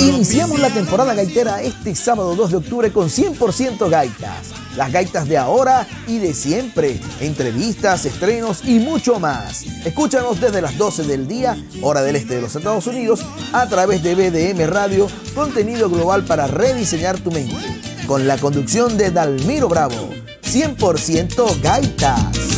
Iniciamos la temporada gaitera este sábado 2 de octubre con 100% gaitas. Las gaitas de ahora y de siempre. Entrevistas, estrenos y mucho más. Escúchanos desde las 12 del día, hora del este de los Estados Unidos, a través de BDM Radio, contenido global para rediseñar tu mente. Con la conducción de Dalmiro Bravo. 100% gaitas.